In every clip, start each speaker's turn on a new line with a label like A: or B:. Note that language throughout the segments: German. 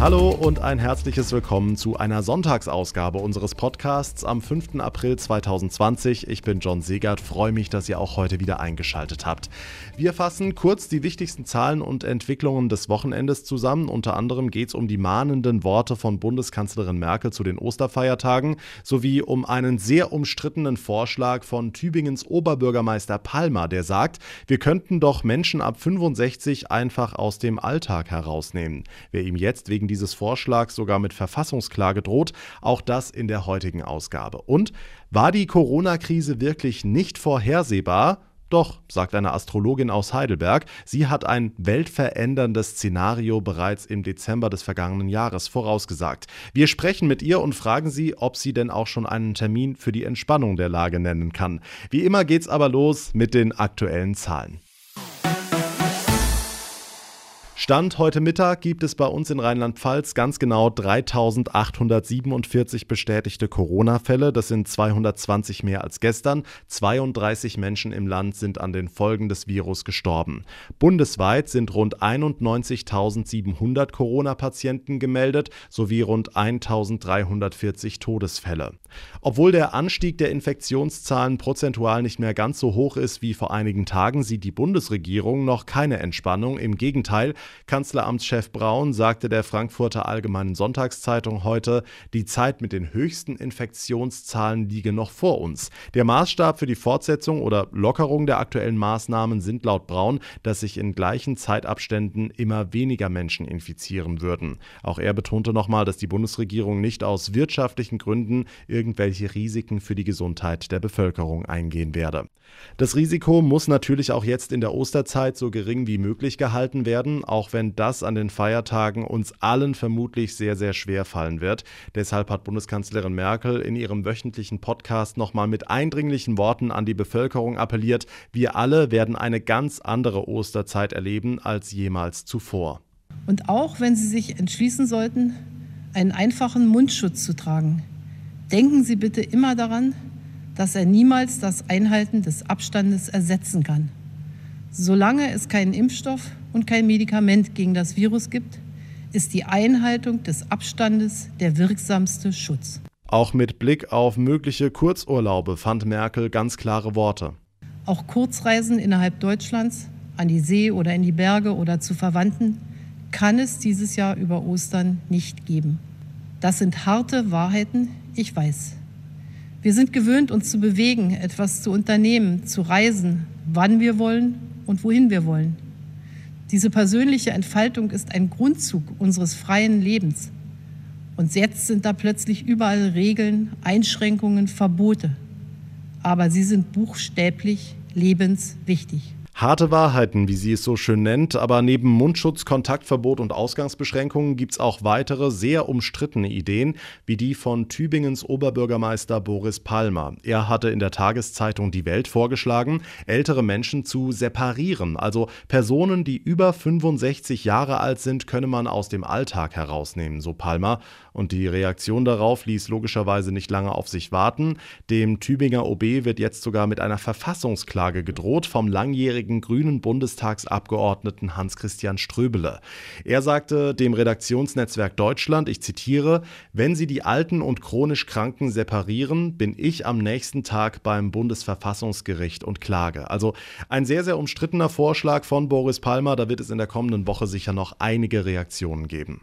A: Hallo und ein herzliches Willkommen zu einer Sonntagsausgabe unseres Podcasts am 5. April 2020. Ich bin John Segert, freue mich, dass ihr auch heute wieder eingeschaltet habt. Wir fassen kurz die wichtigsten Zahlen und Entwicklungen des Wochenendes zusammen. Unter anderem geht es um die mahnenden Worte von Bundeskanzlerin Merkel zu den Osterfeiertagen sowie um einen sehr umstrittenen Vorschlag von Tübingens Oberbürgermeister Palmer, der sagt, wir könnten doch Menschen ab 65 einfach aus dem Alltag herausnehmen. Wer ihm jetzt wegen dieses Vorschlags sogar mit Verfassungsklage droht. Auch das in der heutigen Ausgabe. Und war die Corona-Krise wirklich nicht vorhersehbar? Doch, sagt eine Astrologin aus Heidelberg, sie hat ein weltveränderndes Szenario bereits im Dezember des vergangenen Jahres vorausgesagt. Wir sprechen mit ihr und fragen sie, ob sie denn auch schon einen Termin für die Entspannung der Lage nennen kann. Wie immer geht's aber los mit den aktuellen Zahlen. Stand heute Mittag gibt es bei uns in Rheinland-Pfalz ganz genau 3847 bestätigte Corona-Fälle. Das sind 220 mehr als gestern. 32 Menschen im Land sind an den Folgen des Virus gestorben. Bundesweit sind rund 91.700 Corona-Patienten gemeldet sowie rund 1.340 Todesfälle. Obwohl der Anstieg der Infektionszahlen prozentual nicht mehr ganz so hoch ist wie vor einigen Tagen, sieht die Bundesregierung noch keine Entspannung. Im Gegenteil, Kanzleramtschef Braun sagte der Frankfurter Allgemeinen Sonntagszeitung heute, die Zeit mit den höchsten Infektionszahlen liege noch vor uns. Der Maßstab für die Fortsetzung oder Lockerung der aktuellen Maßnahmen sind laut Braun, dass sich in gleichen Zeitabständen immer weniger Menschen infizieren würden. Auch er betonte nochmal, dass die Bundesregierung nicht aus wirtschaftlichen Gründen irgendwelche Risiken für die Gesundheit der Bevölkerung eingehen werde. Das Risiko muss natürlich auch jetzt in der Osterzeit so gering wie möglich gehalten werden, auch wenn das an den Feiertagen uns allen vermutlich sehr, sehr schwer fallen wird. Deshalb hat Bundeskanzlerin Merkel in ihrem wöchentlichen Podcast nochmal mit eindringlichen Worten an die Bevölkerung appelliert, wir alle werden eine ganz andere Osterzeit erleben als jemals zuvor.
B: Und auch wenn Sie sich entschließen sollten, einen einfachen Mundschutz zu tragen, denken Sie bitte immer daran, dass er niemals das Einhalten des Abstandes ersetzen kann. Solange es keinen Impfstoff und kein Medikament gegen das Virus gibt, ist die Einhaltung des Abstandes der wirksamste Schutz.
A: Auch mit Blick auf mögliche Kurzurlaube fand Merkel ganz klare Worte.
B: Auch Kurzreisen innerhalb Deutschlands, an die See oder in die Berge oder zu Verwandten, kann es dieses Jahr über Ostern nicht geben. Das sind harte Wahrheiten, ich weiß. Wir sind gewöhnt, uns zu bewegen, etwas zu unternehmen, zu reisen, wann wir wollen und wohin wir wollen. Diese persönliche Entfaltung ist ein Grundzug unseres freien Lebens. Und jetzt sind da plötzlich überall Regeln, Einschränkungen, Verbote. Aber sie sind buchstäblich lebenswichtig.
A: Harte Wahrheiten, wie sie es so schön nennt, aber neben Mundschutz, Kontaktverbot und Ausgangsbeschränkungen gibt es auch weitere sehr umstrittene Ideen, wie die von Tübingens Oberbürgermeister Boris Palmer. Er hatte in der Tageszeitung Die Welt vorgeschlagen, ältere Menschen zu separieren, also Personen, die über 65 Jahre alt sind, könne man aus dem Alltag herausnehmen, so Palmer. Und die Reaktion darauf ließ logischerweise nicht lange auf sich warten. Dem Tübinger OB wird jetzt sogar mit einer Verfassungsklage gedroht vom langjährigen grünen Bundestagsabgeordneten Hans-Christian Ströbele. Er sagte dem Redaktionsnetzwerk Deutschland, ich zitiere, wenn Sie die Alten und chronisch Kranken separieren, bin ich am nächsten Tag beim Bundesverfassungsgericht und klage. Also ein sehr, sehr umstrittener Vorschlag von Boris Palmer. Da wird es in der kommenden Woche sicher noch einige Reaktionen geben.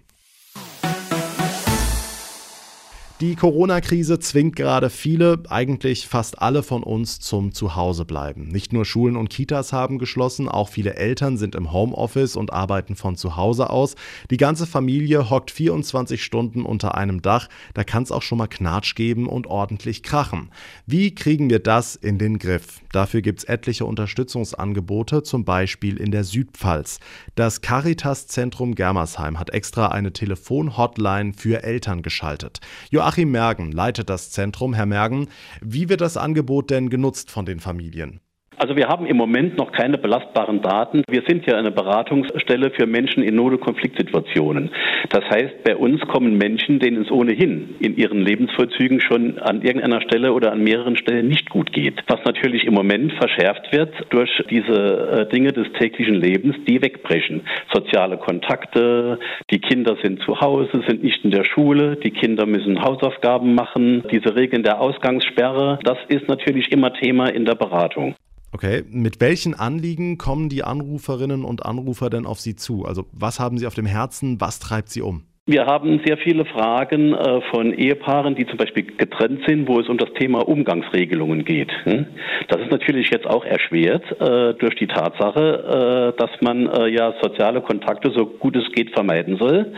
A: Die Corona-Krise zwingt gerade viele, eigentlich fast alle von uns zum Zuhausebleiben. Nicht nur Schulen und Kitas haben geschlossen, auch viele Eltern sind im Homeoffice und arbeiten von zu Hause aus. Die ganze Familie hockt 24 Stunden unter einem Dach. Da kann es auch schon mal Knatsch geben und ordentlich krachen. Wie kriegen wir das in den Griff? Dafür gibt es etliche Unterstützungsangebote, zum Beispiel in der Südpfalz. Das Caritas-Zentrum Germersheim hat extra eine Telefon-Hotline für Eltern geschaltet. Joachim Mergen leitet das Zentrum. Herr Mergen, wie wird das Angebot denn genutzt von den Familien?
C: Also wir haben im Moment noch keine belastbaren Daten. Wir sind ja eine Beratungsstelle für Menschen in Not- und Konfliktsituationen. Das heißt, bei uns kommen Menschen, denen es ohnehin in ihren Lebensvollzügen schon an irgendeiner Stelle oder an mehreren Stellen nicht gut geht. Was natürlich im Moment verschärft wird durch diese äh, Dinge des täglichen Lebens, die wegbrechen. Soziale Kontakte, die Kinder sind zu Hause, sind nicht in der Schule, die Kinder müssen Hausaufgaben machen, diese Regeln der Ausgangssperre, das ist natürlich immer Thema in der Beratung.
A: Okay, mit welchen Anliegen kommen die Anruferinnen und Anrufer denn auf Sie zu? Also was haben Sie auf dem Herzen, was treibt Sie um?
C: Wir haben sehr viele Fragen äh, von Ehepaaren, die zum Beispiel getrennt sind, wo es um das Thema Umgangsregelungen geht. Hm? Das ist natürlich jetzt auch erschwert äh, durch die Tatsache, äh, dass man ja soziale Kontakte so gut es geht vermeiden soll.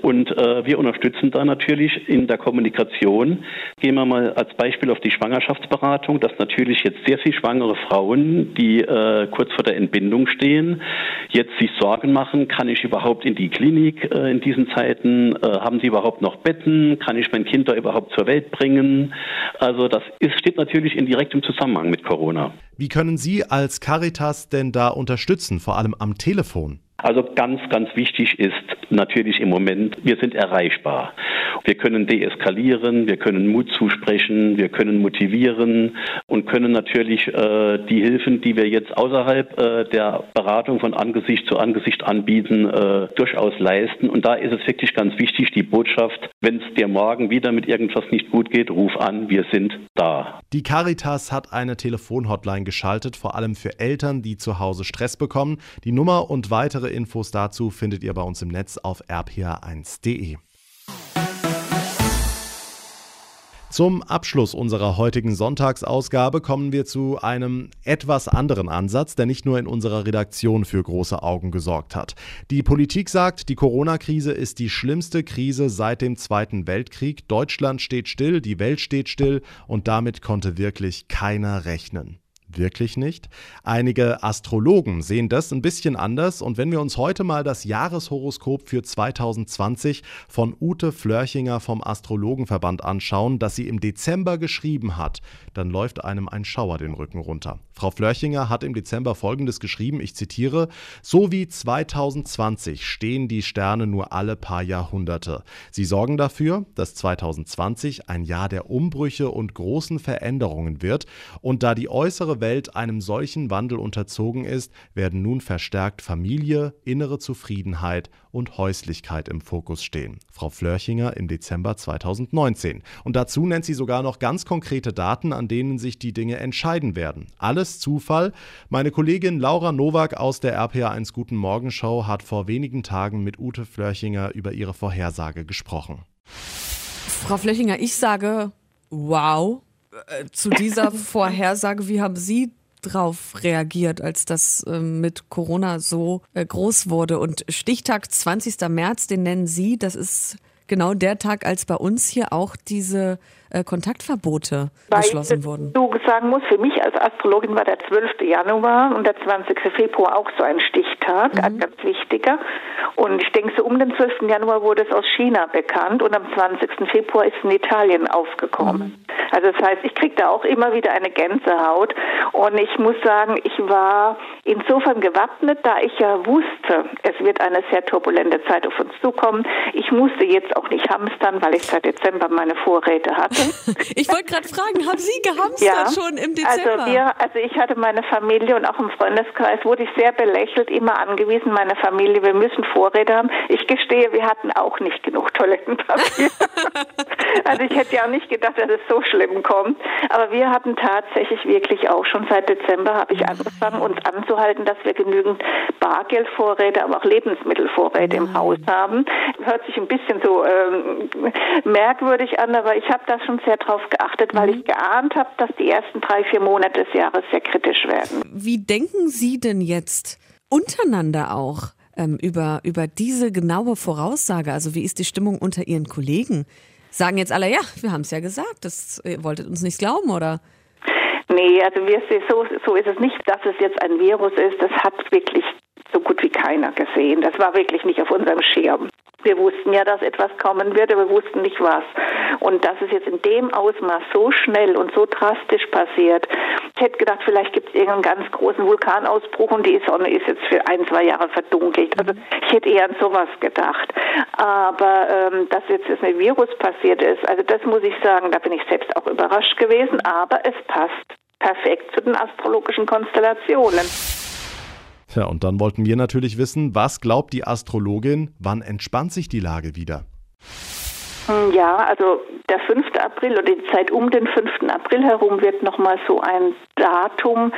C: Und wir unterstützen da natürlich in der Kommunikation. Gehen wir mal als Beispiel auf die Schwangerschaftsberatung, dass natürlich jetzt sehr viele schwangere Frauen, die kurz vor der Entbindung stehen, jetzt sich Sorgen machen, kann ich überhaupt in die Klinik in diesen Zeiten? Betten? Äh, haben Sie überhaupt noch Betten? Kann ich mein Kind da überhaupt zur Welt bringen? Also das ist, steht natürlich in direktem Zusammenhang mit Corona.
A: Wie können Sie als Caritas denn da unterstützen, vor allem am Telefon?
C: Also ganz, ganz wichtig ist natürlich im Moment, wir sind erreichbar. Wir können deeskalieren, wir können Mut zusprechen, wir können motivieren und können natürlich äh, die Hilfen, die wir jetzt außerhalb äh, der Beratung von Angesicht zu Angesicht anbieten, äh, durchaus leisten. Und da ist es wirklich ganz wichtig, die Botschaft, wenn es dir morgen wieder mit irgendwas nicht gut geht, ruf an, wir sind da.
A: Die Caritas hat eine Telefonhotline geschaltet, vor allem für Eltern, die zu Hause Stress bekommen. Die Nummer und weitere Infos dazu findet ihr bei uns im Netz auf rpr1.de. Zum Abschluss unserer heutigen Sonntagsausgabe kommen wir zu einem etwas anderen Ansatz, der nicht nur in unserer Redaktion für große Augen gesorgt hat. Die Politik sagt, die Corona-Krise ist die schlimmste Krise seit dem Zweiten Weltkrieg. Deutschland steht still, die Welt steht still und damit konnte wirklich keiner rechnen wirklich nicht. Einige Astrologen sehen das ein bisschen anders und wenn wir uns heute mal das Jahreshoroskop für 2020 von Ute Flörchinger vom Astrologenverband anschauen, das sie im Dezember geschrieben hat, dann läuft einem ein Schauer den Rücken runter. Frau Flörchinger hat im Dezember folgendes geschrieben, ich zitiere, so wie 2020 stehen die Sterne nur alle paar Jahrhunderte. Sie sorgen dafür, dass 2020 ein Jahr der Umbrüche und großen Veränderungen wird und da die äußere Welt einem solchen Wandel unterzogen ist, werden nun verstärkt Familie, innere Zufriedenheit und Häuslichkeit im Fokus stehen. Frau Flörchinger im Dezember 2019. Und dazu nennt sie sogar noch ganz konkrete Daten, an denen sich die Dinge entscheiden werden. Alles Zufall. Meine Kollegin Laura Nowak aus der RPA1 Guten Morgen Show hat vor wenigen Tagen mit Ute Flörchinger über ihre Vorhersage gesprochen.
D: Frau Flöchinger, ich sage, wow, zu dieser Vorhersage, wie haben Sie drauf reagiert, als das äh, mit Corona so äh, groß wurde? Und Stichtag 20. März, den nennen Sie, das ist genau der Tag, als bei uns hier auch diese äh, Kontaktverbote Weil beschlossen wurden.
E: Du sagen muss, für mich als Astrologin war der 12. Januar und der 20. Februar auch so ein Stichtag, mhm. ein ganz wichtiger. Und ich denke, so um den 12. Januar wurde es aus China bekannt und am 20. Februar ist es in Italien aufgekommen. Mhm. Also das heißt, ich kriege da auch immer wieder eine Gänsehaut und ich muss sagen, ich war insofern gewappnet, da ich ja wusste, es wird eine sehr turbulente Zeit auf uns zukommen. Ich musste jetzt auch nicht hamstern, weil ich seit Dezember meine Vorräte hatte.
D: ich wollte gerade fragen, haben Sie gehamstert ja, schon im Dezember?
E: Also, wir, also ich hatte meine Familie und auch im Freundeskreis wurde ich sehr belächelt, immer angewiesen, meine Familie, wir müssen Vorräte haben. Ich gestehe, wir hatten auch nicht genug Toilettenpapier. also ich hätte ja auch nicht gedacht, dass es so schlimm kommt. Aber wir hatten tatsächlich wirklich auch schon seit Dezember habe ich angefangen, uns anzuhalten, dass wir genügend Bargeldvorräte, aber auch Lebensmittelvorräte im Haus haben. Hört sich ein bisschen so ähm, merkwürdig an, aber ich habe da schon sehr darauf geachtet, weil mhm. ich geahnt habe, dass die ersten drei, vier Monate des Jahres sehr kritisch werden.
D: Wie denken Sie denn jetzt untereinander auch? Ähm, über, über diese genaue Voraussage, also wie ist die Stimmung unter Ihren Kollegen? Sagen jetzt alle, ja, wir haben es ja gesagt, das, ihr wolltet uns nicht glauben, oder?
E: Nee, also wir, so, so ist es nicht, dass es jetzt ein Virus ist. Das hat wirklich so gut wie keiner gesehen. Das war wirklich nicht auf unserem Schirm. Wir wussten ja, dass etwas kommen wird, aber wir wussten nicht was. Und dass es jetzt in dem Ausmaß so schnell und so drastisch passiert, hätte gedacht, vielleicht gibt es irgendeinen ganz großen Vulkanausbruch und die Sonne ist jetzt für ein, zwei Jahre verdunkelt. Also ich hätte eher an sowas gedacht. Aber ähm, dass jetzt das mit Virus passiert ist, also das muss ich sagen, da bin ich selbst auch überrascht gewesen, aber es passt perfekt zu den astrologischen Konstellationen.
A: Ja, und dann wollten wir natürlich wissen, was glaubt die Astrologin, wann entspannt sich die Lage wieder?
E: Hm, ja, also der 5. April oder die Zeit um den 5. April herum wird nochmal so ein Datum,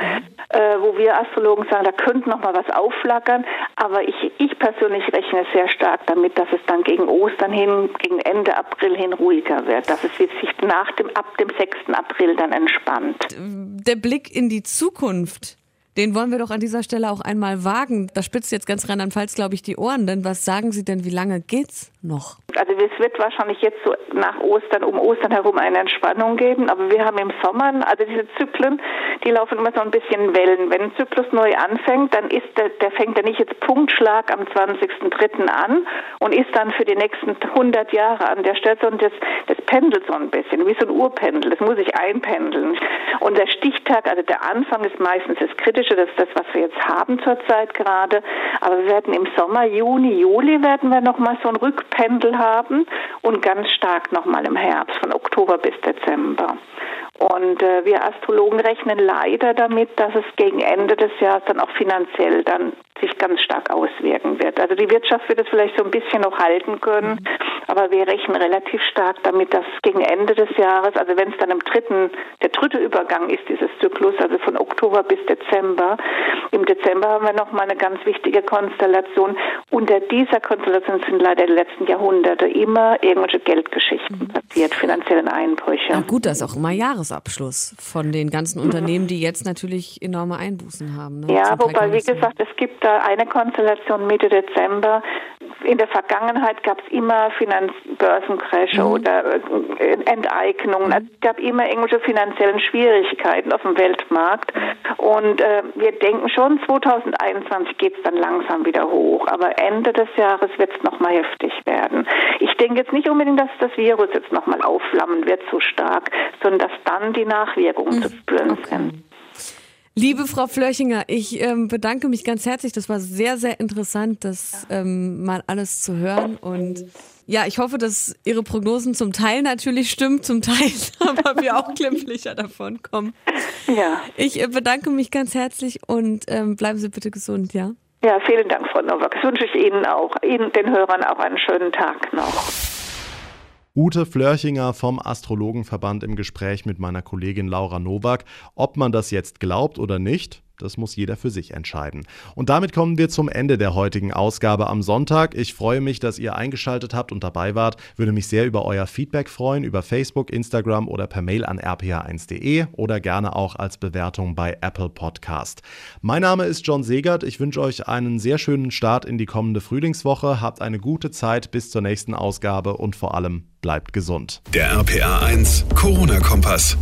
E: äh, wo wir Astrologen sagen, da könnte nochmal was aufflackern. Aber ich, ich persönlich rechne sehr stark damit, dass es dann gegen Ostern hin, gegen Ende April hin ruhiger wird, dass es sich nach dem, ab dem 6. April dann entspannt.
D: Der Blick in die Zukunft den wollen wir doch an dieser Stelle auch einmal wagen. Da spitzt jetzt ganz Rheinland-Pfalz, glaube ich, die Ohren. Denn was sagen Sie denn, wie lange geht's noch?
E: Also es wird wahrscheinlich jetzt so nach Ostern, um Ostern herum eine Entspannung geben. Aber wir haben im Sommer, also diese Zyklen, die laufen immer so ein bisschen Wellen. Wenn ein Zyklus neu anfängt, dann ist der, der fängt ja nicht jetzt Punktschlag am 20.03. an und ist dann für die nächsten 100 Jahre an der Stelle. Und das, das pendelt so ein bisschen, wie so ein Urpendel. Das muss sich einpendeln. Und der Stichtag, also der Anfang ist meistens das Kritische, das ist das, was wir jetzt haben zurzeit gerade. Aber wir werden im Sommer, Juni, Juli werden wir nochmal so ein Rückpendel haben und ganz stark nochmal im Herbst, von Oktober bis Dezember. Und äh, wir Astrologen rechnen leider damit, dass es gegen Ende des Jahres dann auch finanziell dann sich ganz stark auswirken wird. Also die Wirtschaft wird es vielleicht so ein bisschen noch halten können, mhm. Aber wir rechnen relativ stark damit, dass gegen Ende des Jahres, also wenn es dann im dritten, der dritte Übergang ist dieses Zyklus, also von Oktober bis Dezember, im Dezember haben wir nochmal eine ganz wichtige Konstellation. Unter dieser Konstellation sind leider die letzten Jahrhunderte immer irgendwelche Geldgeschichten mhm. passiert, finanziellen Einbrüche.
D: Ja, gut, das ist auch immer Jahresabschluss von den ganzen Unternehmen, die jetzt natürlich enorme Einbußen haben.
E: Ne? Ja, wobei, wie gesagt, es gibt da eine Konstellation Mitte Dezember. In der Vergangenheit gab es immer Finanzbörsencrashe mhm. oder äh, Enteignungen. Also es gab immer irgendwelche finanziellen Schwierigkeiten auf dem Weltmarkt. Und äh, wir denken schon, 2021 geht es dann langsam wieder hoch. Aber Ende des Jahres wird es nochmal heftig werden. Ich denke jetzt nicht unbedingt, dass das Virus jetzt nochmal aufflammen wird so stark, sondern dass dann die Nachwirkungen mhm. zu spüren okay. sind.
D: Liebe Frau Flörchinger, ich ähm, bedanke mich ganz herzlich. Das war sehr, sehr interessant, das ähm, mal alles zu hören. Und ja, ich hoffe, dass Ihre Prognosen zum Teil natürlich stimmen, zum Teil aber wir auch glimpflicher davon kommen. Ja. Ich äh, bedanke mich ganz herzlich und ähm, bleiben Sie bitte gesund, ja?
E: Ja, vielen Dank, Frau Nowak. Das wünsche ich Ihnen auch, Ihnen, den Hörern auch einen schönen Tag noch.
A: Ute Flörchinger vom Astrologenverband im Gespräch mit meiner Kollegin Laura Nowak. Ob man das jetzt glaubt oder nicht, das muss jeder für sich entscheiden. Und damit kommen wir zum Ende der heutigen Ausgabe am Sonntag. Ich freue mich, dass ihr eingeschaltet habt und dabei wart. Würde mich sehr über euer Feedback freuen, über Facebook, Instagram oder per Mail an rpa1.de oder gerne auch als Bewertung bei Apple Podcast. Mein Name ist John Segert. Ich wünsche euch einen sehr schönen Start in die kommende Frühlingswoche. Habt eine gute Zeit bis zur nächsten Ausgabe und vor allem bleibt gesund.
F: Der RPA1 Corona-Kompass.